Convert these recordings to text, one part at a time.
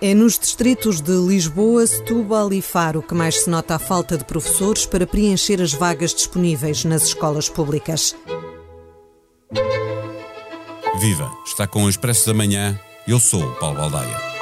É nos distritos de Lisboa, Setúbal e Faro que mais se nota a falta de professores para preencher as vagas disponíveis nas escolas públicas. Viva! Está com o Expresso da Manhã. Eu sou o Paulo Baldaia.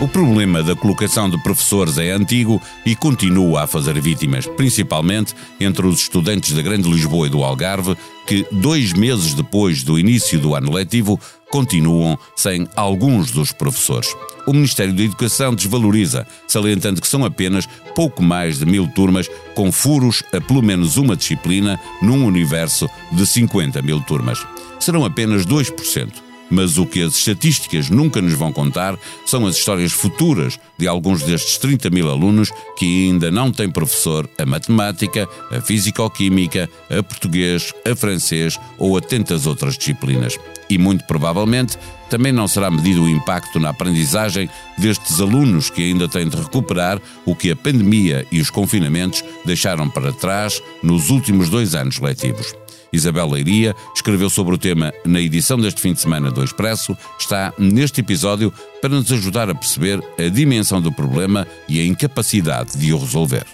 O problema da colocação de professores é antigo e continua a fazer vítimas, principalmente entre os estudantes da Grande Lisboa e do Algarve, que, dois meses depois do início do ano letivo, continuam sem alguns dos professores. O Ministério da Educação desvaloriza, salientando que são apenas pouco mais de mil turmas com furos a pelo menos uma disciplina num universo de 50 mil turmas. Serão apenas 2%. Mas o que as estatísticas nunca nos vão contar são as histórias futuras de alguns destes 30 mil alunos que ainda não têm professor a matemática, a físico-química, a português, a francês ou a tantas outras disciplinas. E muito provavelmente também não será medido o impacto na aprendizagem destes alunos que ainda têm de recuperar o que a pandemia e os confinamentos deixaram para trás nos últimos dois anos letivos. Isabel Leiria escreveu sobre o tema na edição deste fim de semana do Expresso. Está neste episódio para nos ajudar a perceber a dimensão do problema e a incapacidade de o resolver.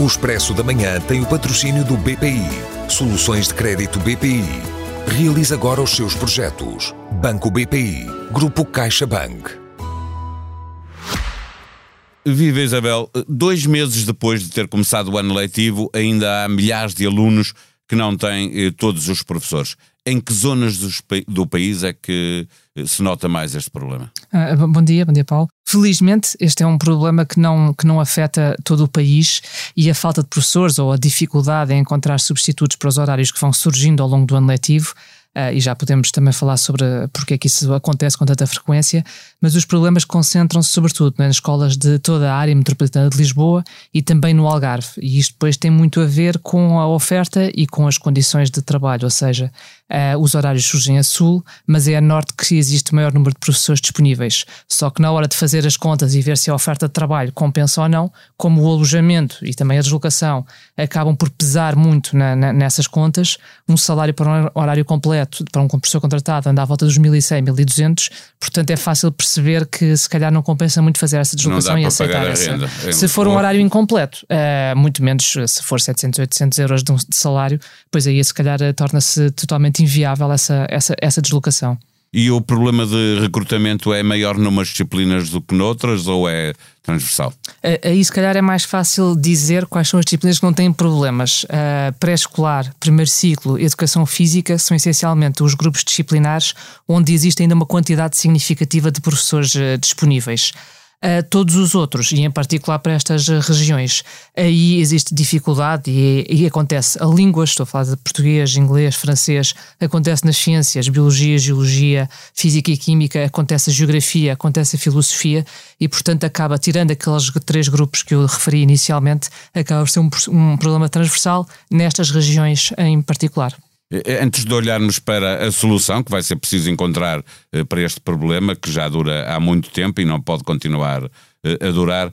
O Expresso da Manhã tem o patrocínio do BPI. Soluções de crédito BPI. Realize agora os seus projetos. Banco BPI. Grupo CaixaBank. Viva Isabel, dois meses depois de ter começado o ano letivo, ainda há milhares de alunos que não têm eh, todos os professores. Em que zonas do, país é que eh, se nota mais este problema? Ah, bom dia, bom dia Paulo. Felizmente este é um problema que não, que não afeta todo o país e a falta de professores ou a dificuldade em encontrar substitutos para os horários que vão surgindo ao longo do ano letivo Uh, e já podemos também falar sobre porque é que isso acontece com tanta frequência, mas os problemas concentram-se sobretudo nas escolas de toda a área metropolitana de Lisboa e também no Algarve. E isto depois tem muito a ver com a oferta e com as condições de trabalho, ou seja, uh, os horários surgem a sul, mas é a norte que existe o maior número de professores disponíveis. Só que na hora de fazer as contas e ver se a oferta de trabalho compensa ou não, como o alojamento e também a deslocação acabam por pesar muito na, na, nessas contas, um salário para um horário completo para um professor contratado anda à volta dos 1.100, 1.200, portanto é fácil perceber que se calhar não compensa muito fazer essa deslocação e aceitar essa. Renda. Se for um horário incompleto, uh, muito menos se for 700, 800 euros de, um, de salário, pois aí se calhar uh, torna-se totalmente inviável essa, essa, essa deslocação. E o problema de recrutamento é maior numas disciplinas do que noutras ou é transversal? Aí, se calhar, é mais fácil dizer quais são as disciplinas que não têm problemas. Uh, Pré-escolar, primeiro ciclo, educação física são essencialmente os grupos disciplinares onde existe ainda uma quantidade significativa de professores uh, disponíveis a todos os outros, e em particular para estas regiões. Aí existe dificuldade e, e, acontece a línguas, estou a falar de português, inglês, francês, acontece nas ciências, biologia, geologia, física e química, acontece a geografia, acontece a filosofia e, portanto, acaba, tirando aqueles três grupos que eu referi inicialmente, acaba por ser um, um problema transversal nestas regiões em particular. Eh, antes de olharmos para a solução que vai ser preciso encontrar eh, para este problema, que já dura há muito tempo e não pode continuar eh, a durar,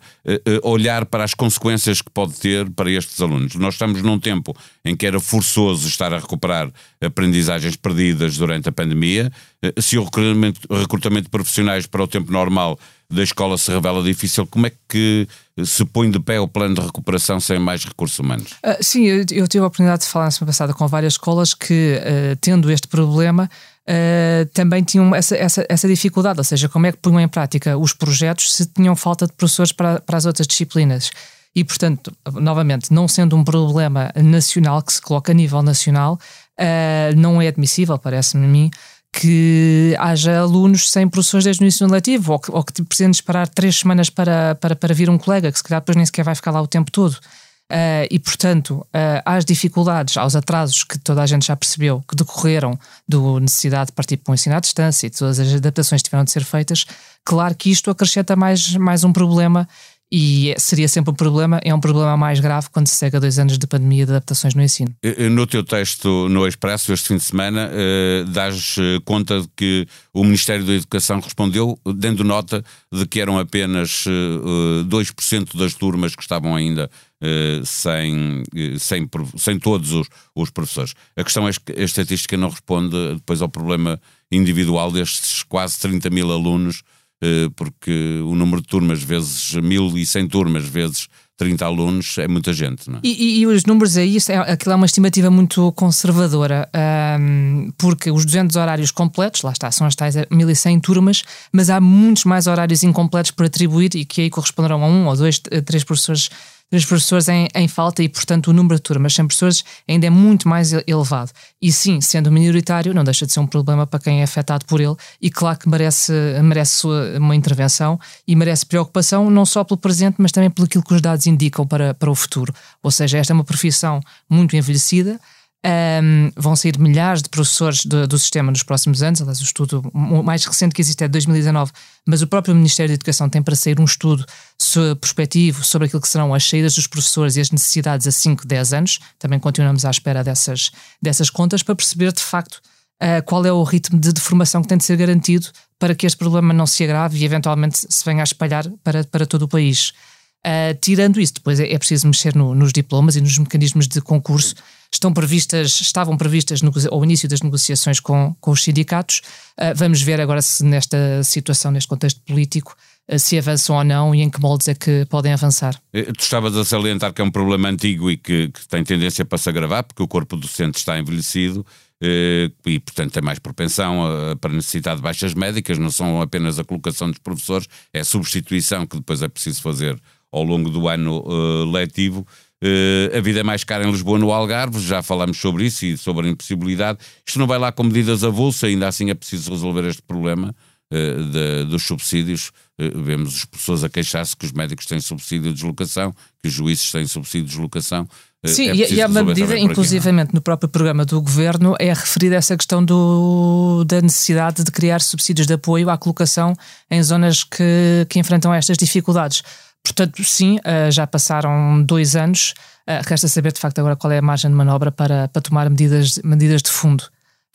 olhar para as consequências que pode ter para estes alunos. Nós estamos num tempo em que era forçoso estar a recuperar aprendizagens perdidas durante a pandemia. Se o recrutamento, recrutamento de profissionais para o tempo normal da escola se revela difícil, como é que se põe de pé o plano de recuperação sem mais recursos humanos? Uh, sim, eu, eu, tive a oportunidade de falar na semana passada com várias escolas que, uh, tendo este problema, uh, também tinham essa, essa, essa dificuldade, ou seja, como é que punham em prática os projetos se tinham falta de professores para, para as outras disciplinas. E, portanto, novamente, não sendo um problema nacional que se coloca a nível nacional, não é admissível, parece-me a mim, que haja alunos sem professores desde o início do letivo, ou que, ou que precisem esperar três semanas para, para, para vir um colega, que se calhar depois nem sequer vai ficar lá o tempo todo. Uh, e, portanto, uh, às dificuldades, aos atrasos que toda a gente já percebeu que decorreram da necessidade de partir para um ensino à distância e todas as adaptações tiveram de ser feitas, claro que isto acrescenta mais, mais um problema e seria sempre um problema, é um problema mais grave quando se segue a dois anos de pandemia de adaptações no ensino. No teu texto no Expresso, este fim de semana, eh, dás eh, conta de que o Ministério da Educação respondeu, dando nota de que eram apenas eh, 2% das turmas que estavam ainda sem, sem, sem todos os, os professores. A questão é que a estatística não responde depois ao problema individual destes quase 30 mil alunos, uh, porque o número de turmas vezes 1.100 turmas vezes 30 alunos é muita gente, não é? E, e, e os números aí, é, aquilo é uma estimativa muito conservadora, um, porque os 200 horários completos, lá está, são as tais 1100 turmas, mas há muitos mais horários incompletos por atribuir e que aí corresponderão a um ou dois, três professores dos professores em, em, falta e, portanto, o número de turmas sem professores ainda é muito mais elevado. E sim, sendo minoritário, não deixa de ser um problema para quem é afetado por ele e, claro, que merece, merece uma intervenção e merece preocupação, não só pelo presente, mas também pelo que os dados indicam para, para o futuro. Ou seja, esta é uma profissão muito envelhecida. Um, vão sair milhares de professores do, do, sistema nos próximos anos. Aliás, o estudo mais recente que existe é de 2019, mas o próprio Ministério da Educação tem para sair um estudo prospectivo sobre aquilo que serão as saídas dos professores e as necessidades a 5, 10 anos. Também continuamos à espera dessas, dessas contas para perceber de facto uh, qual é o ritmo de, de formação que tem de ser garantido para que este problema não se agrave e eventualmente se venha a espalhar para, para todo o país. Uh, tirando isso, depois é, é preciso mexer no, nos diplomas e nos mecanismos de concurso estão previstas, estavam previstas ao início das negociações com, com os sindicatos. Uh, vamos ver agora se nesta situação, neste contexto político, uh, se avançam ou não e em que moldes é que podem avançar. Eh, tu estavas a salientar que é um problema antigo e que, que tem tendência para se agravar, porque o corpo docente está envelhecido. e, portanto, tem mais propensão para necessitar de baixas médicas, não são apenas a colocação dos professores, é a substituição que depois é preciso fazer ao longo do ano letivo. Uh, a vida é mais cara em Lisboa, no Algarve, já falámos sobre isso e sobre a impossibilidade. Isto não vai lá com medidas avulsa, ainda assim é preciso resolver este problema uh, de, dos subsídios. Uh, vemos as pessoas a queixar-se que os médicos têm subsídio de deslocação, que os juízes têm subsídio de deslocação. Sim, é e há uma medida, inclusivamente aqui, no próprio programa do governo, é referida essa questão do, da necessidade de criar subsídios de apoio à colocação em zonas que, que enfrentam estas dificuldades. Portanto, sim, uh, já passaram dois anos. Uh, resta saber, de facto, agora qual é a margem de manobra para, para tomar medidas, medidas de fundo.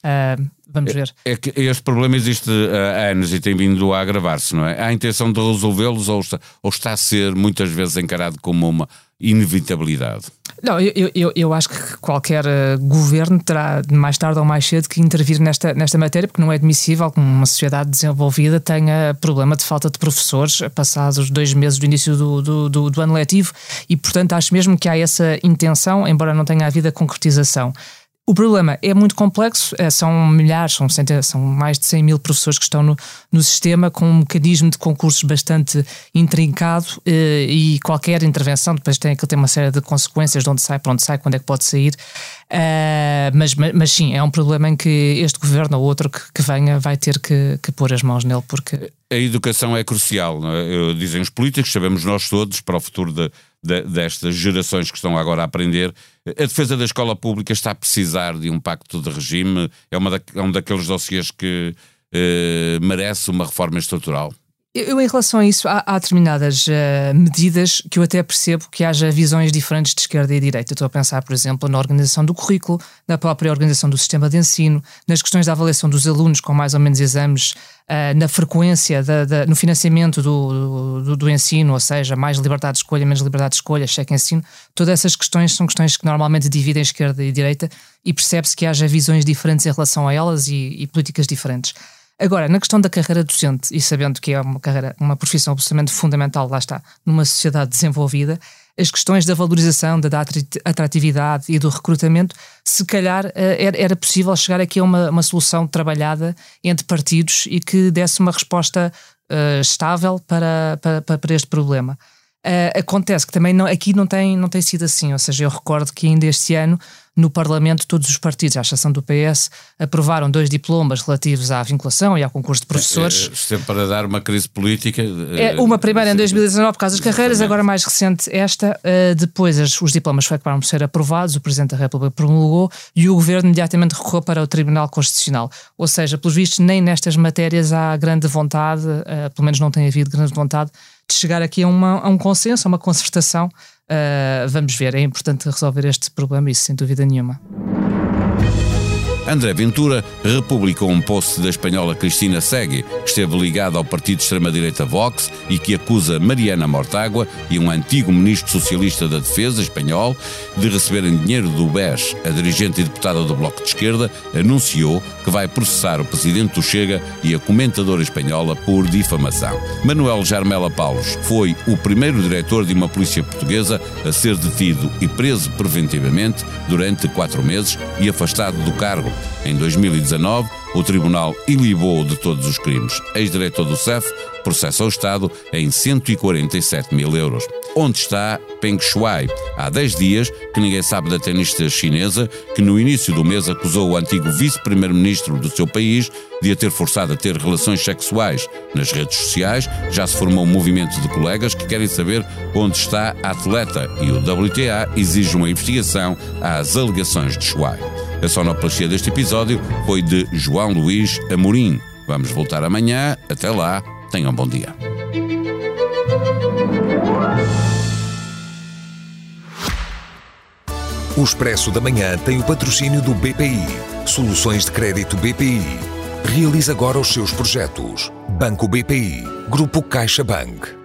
Uh, vamos ver. É, é, que este problema existe há anos e tem vindo a agravar-se, não é? Há a intenção de resolvê-los ou está, ou está a ser muitas vezes encarado como uma inevitabilidade? Não, eu, eu, eu acho que qualquer uh, governo terá, mais tarde ou mais cedo, que intervir nesta, nesta matéria, porque não é admissível que uma sociedade desenvolvida tenha problema de falta de professores passados dois meses do início do, do, do, do ano letivo e, portanto, acho mesmo que há essa intenção, embora não tenha havido a concretização. O problema é muito complexo, é, são milhares, são, são mais de 100 mil professores que estão no, no sistema com um mecanismo de concursos bastante intrincado eh, e qualquer intervenção depois tem que ter uma série de consequências de onde sai, para onde sai, quando é que pode sair. Mas, mas, mas, sim, é um problema em que este governo ou outro que, que venha vai ter que, que, pôr as mãos nele porque... A educação é crucial, é? dizem os políticos, sabemos nós todos, para o futuro de, de, destas gerações que estão agora a aprender. A defesa da escola pública está a precisar de um pacto de regime, é, uma da, é um daqueles dossiês que eh, merece uma reforma estrutural. Eu, em relação a isso, há, há determinadas uh, medidas que eu até percebo que haja visões diferentes de esquerda e direita. Estou a pensar, por exemplo, na organização do currículo, na própria organização do sistema de ensino, nas questões da avaliação dos alunos com mais ou menos exames, uh, na frequência, da, da, no financiamento do, do, do, ensino, ou seja, mais liberdade de escolha, menos liberdade de escolha, cheque ensino. Todas essas questões são questões que normalmente dividem esquerda e direita e percebe-se que haja visões diferentes em relação a elas e, e políticas diferentes. Agora, na questão da carreira docente, e sabendo que é uma carreira, uma profissão absolutamente fundamental, lá está, numa sociedade desenvolvida, as questões da valorização, da atratividade e do recrutamento, se calhar eh, era possível chegar aqui a uma, uma solução trabalhada entre partidos e que desse uma resposta uh, estável para, para, para este problema. Uh, acontece que também não, aqui não tem, não tem sido assim, ou seja, eu recordo que ainda este ano no Parlamento todos os partidos, à exceção do PS, aprovaram dois diplomas relativos à vinculação e ao concurso de professores. É, sempre para dar uma crise política. É, uma primeira em 2019 por causa das carreiras, agora mais recente esta. Depois os diplomas acabaram por ser aprovados, o Presidente da República promulgou e o Governo imediatamente recorreu para o Tribunal Constitucional. Ou seja, pelos vistos, nem nestas matérias há grande vontade, pelo menos não tem havido grande vontade, de chegar aqui a, uma, a um consenso, a uma concertação Uh, vamos ver, é importante resolver este problema, isso sem dúvida nenhuma. André Ventura republicou um post da espanhola Cristina Segui, que esteve ligada ao partido de extrema-direita Vox e que acusa Mariana Mortágua e um antigo ministro socialista da Defesa espanhol de receberem dinheiro do BES. A dirigente e deputada do Bloco de Esquerda anunciou que vai processar o presidente do Chega e a comentadora espanhola por difamação. Manuel Jarmela Paulos foi o primeiro diretor de uma polícia portuguesa a ser detido e preso preventivamente durante quatro meses e afastado do cargo. Em 2019, o tribunal ilibou de todos os crimes. Ex-diretor do CEF processa o Estado em 147 mil euros. Onde está Peng Shuai? Há 10 dias que ninguém sabe da tenista chinesa que no início do mês acusou o antigo vice-primeiro-ministro do seu país de a ter forçado a ter relações sexuais. Nas redes sociais já se formou um movimento de colegas que querem saber onde está a atleta e o WTA exige uma investigação às alegações de Shuai. A sonoplastia deste episódio foi de João Luís Amorim. Vamos voltar amanhã. Até lá. Tenham um bom dia. O Expresso da Manhã tem o patrocínio do BPI. Soluções de crédito BPI. Realize agora os seus projetos. Banco BPI. Grupo CaixaBank.